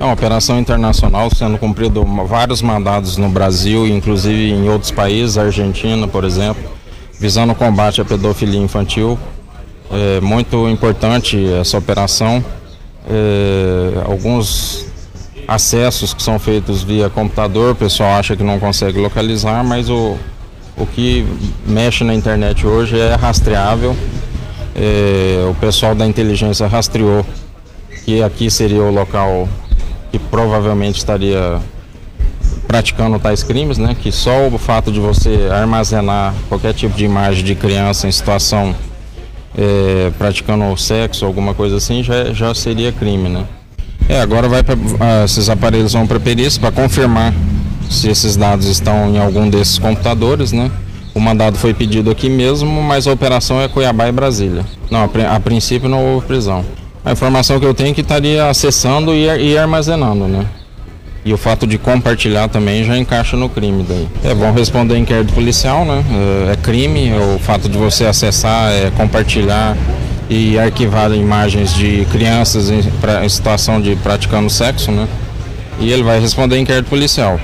É uma operação internacional sendo cumprido vários mandados no Brasil, inclusive em outros países, Argentina, por exemplo, visando o combate à pedofilia infantil. É muito importante essa operação. É, alguns acessos que são feitos via computador, o pessoal acha que não consegue localizar, mas o, o que mexe na internet hoje é rastreável. É, o pessoal da inteligência rastreou que aqui seria o local que provavelmente estaria praticando tais crimes, né? Que só o fato de você armazenar qualquer tipo de imagem de criança em situação é, praticando sexo, alguma coisa assim, já, já seria crime, né? É, agora vai pra, ah, esses aparelhos vão para perícia para confirmar se esses dados estão em algum desses computadores, né? O mandado foi pedido aqui mesmo, mas a operação é Cuiabá e Brasília. Não, a, a princípio não houve prisão. A informação que eu tenho é que estaria acessando e, e armazenando, né? E o fato de compartilhar também já encaixa no crime daí. É bom responder inquérito policial, né? É, é crime, o fato de você acessar, é, compartilhar e arquivar imagens de crianças em, pra, em situação de praticando sexo, né? E ele vai responder inquérito policial.